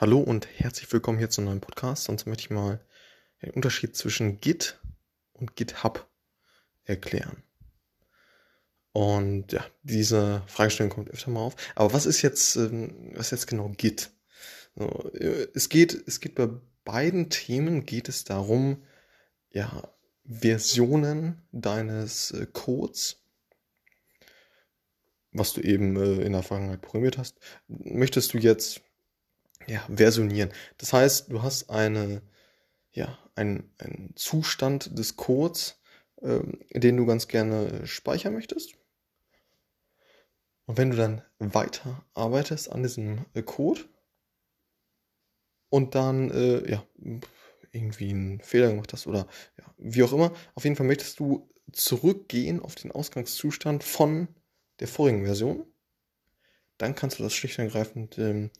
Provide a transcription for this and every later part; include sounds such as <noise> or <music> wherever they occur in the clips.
Hallo und herzlich willkommen hier zu einem neuen Podcast. Sonst möchte ich mal den Unterschied zwischen Git und GitHub erklären. Und ja, diese Fragestellung kommt öfter mal auf. Aber was ist jetzt, ähm, was ist jetzt genau Git? Äh, es geht, es geht bei beiden Themen geht es darum, ja, Versionen deines äh, Codes, was du eben äh, in der Vergangenheit programmiert hast, möchtest du jetzt ja, versionieren. Das heißt, du hast eine, ja, einen, einen Zustand des Codes, ähm, den du ganz gerne speichern möchtest. Und wenn du dann weiter arbeitest an diesem äh, Code und dann äh, ja, irgendwie einen Fehler gemacht hast oder ja, wie auch immer, auf jeden Fall möchtest du zurückgehen auf den Ausgangszustand von der vorigen Version, dann kannst du das schlicht und ergreifend ähm,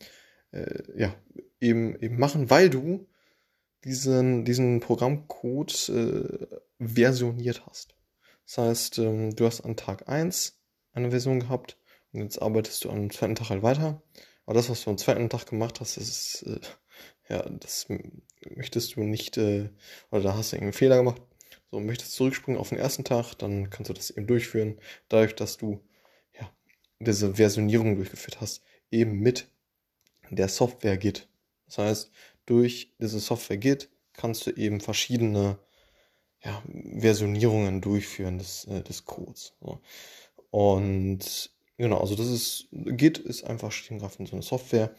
äh, ja, eben, eben machen, weil du diesen, diesen Programmcode äh, versioniert hast. Das heißt, ähm, du hast an Tag 1 eine Version gehabt und jetzt arbeitest du am zweiten Tag halt weiter. Aber das, was du am zweiten Tag gemacht hast, das ist, äh, ja, das möchtest du nicht, äh, oder da hast du einen Fehler gemacht. So, möchtest zurückspringen auf den ersten Tag, dann kannst du das eben durchführen, dadurch, dass du, ja, diese Versionierung durchgeführt hast, eben mit der Software Git. Das heißt, durch diese Software Git kannst du eben verschiedene ja, Versionierungen durchführen des, äh, des Codes. Und genau, also das ist, Git ist einfach Stringgrafen so eine Software,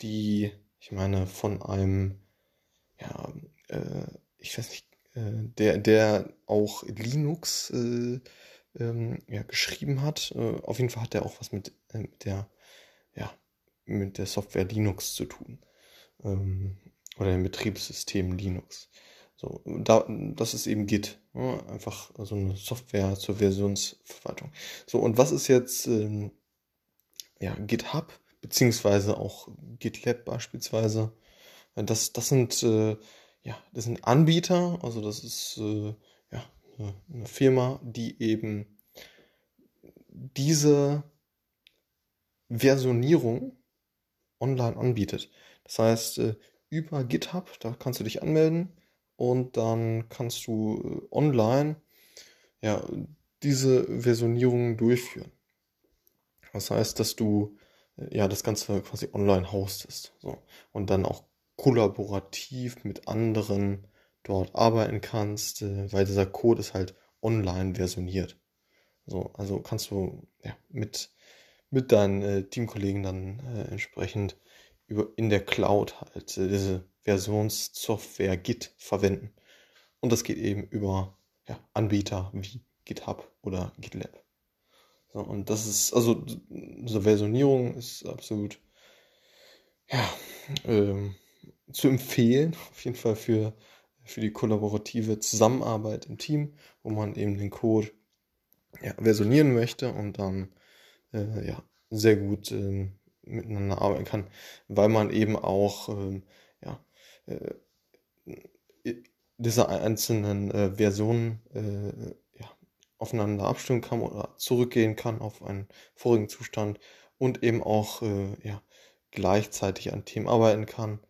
die, ich meine, von einem, ja, äh, ich weiß nicht, äh, der, der auch Linux äh, ähm, ja, geschrieben hat. Äh, auf jeden Fall hat er auch was mit, mit der ja, mit der Software Linux zu tun. Ähm, oder dem Betriebssystem Linux. So, da, das ist eben Git. Ja, einfach so eine Software zur Versionsverwaltung. So, und was ist jetzt ähm, ja, GitHub, beziehungsweise auch GitLab beispielsweise? Das, das sind äh, ja, das sind Anbieter, also das ist äh, ja, eine Firma, die eben diese Versionierung online anbietet. Das heißt, äh, über GitHub, da kannst du dich anmelden und dann kannst du äh, online ja, diese Versionierung durchführen. Das heißt, dass du äh, ja das Ganze quasi online hostest. So. Und dann auch kollaborativ mit anderen dort arbeiten kannst, weil dieser Code ist halt online versioniert. So, also kannst du ja, mit mit deinen äh, Teamkollegen dann äh, entsprechend über, in der Cloud halt äh, diese Versionssoftware Git verwenden. Und das geht eben über ja, Anbieter wie GitHub oder GitLab. So, und das ist, also diese Versionierung ist absolut ja, ähm, zu empfehlen, <laughs> auf jeden Fall für, für die kollaborative Zusammenarbeit im Team, wo man eben den Code ja, versionieren möchte und dann äh, ja, sehr gut äh, miteinander arbeiten kann, weil man eben auch ähm, ja, äh, diese einzelnen äh, Versionen äh, ja, aufeinander abstimmen kann oder zurückgehen kann auf einen vorigen Zustand und eben auch äh, ja, gleichzeitig an Themen arbeiten kann.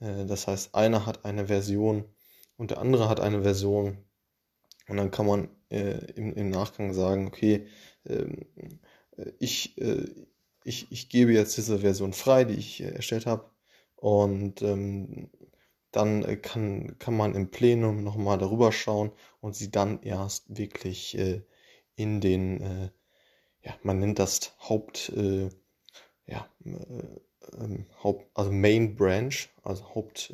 Das heißt, einer hat eine Version und der andere hat eine Version und dann kann man im, im Nachgang sagen, okay, ähm, äh, ich, äh, ich, ich gebe jetzt diese Version frei, die ich äh, erstellt habe. Und ähm, dann kann, kann man im Plenum nochmal darüber schauen und sie dann erst wirklich äh, in den, äh, ja, man nennt das Haupt, äh, ja, ähm, Haupt, also Main Branch, also Haupt,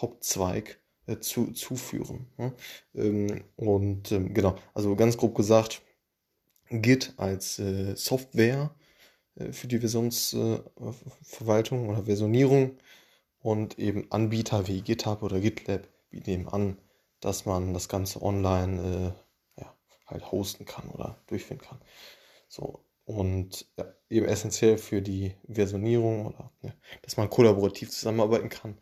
Hauptzweig zu, zuführen. Ne? Ähm, und ähm, genau, also ganz grob gesagt, Git als äh, Software äh, für die Versionsverwaltung äh, oder Versionierung und eben Anbieter wie GitHub oder GitLab bieten eben an, dass man das Ganze online äh, ja, halt hosten kann oder durchführen kann. So, und ja, eben essentiell für die Versionierung oder ja, dass man kollaborativ zusammenarbeiten kann.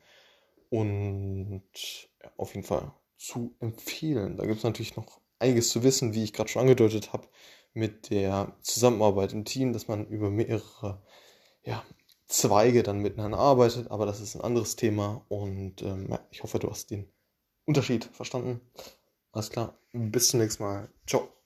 Und ja, auf jeden Fall zu empfehlen. Da gibt es natürlich noch einiges zu wissen, wie ich gerade schon angedeutet habe mit der Zusammenarbeit im Team, dass man über mehrere ja, Zweige dann miteinander arbeitet, aber das ist ein anderes Thema und ähm, ja, ich hoffe, du hast den Unterschied verstanden. Alles klar, bis zum nächsten Mal. Ciao.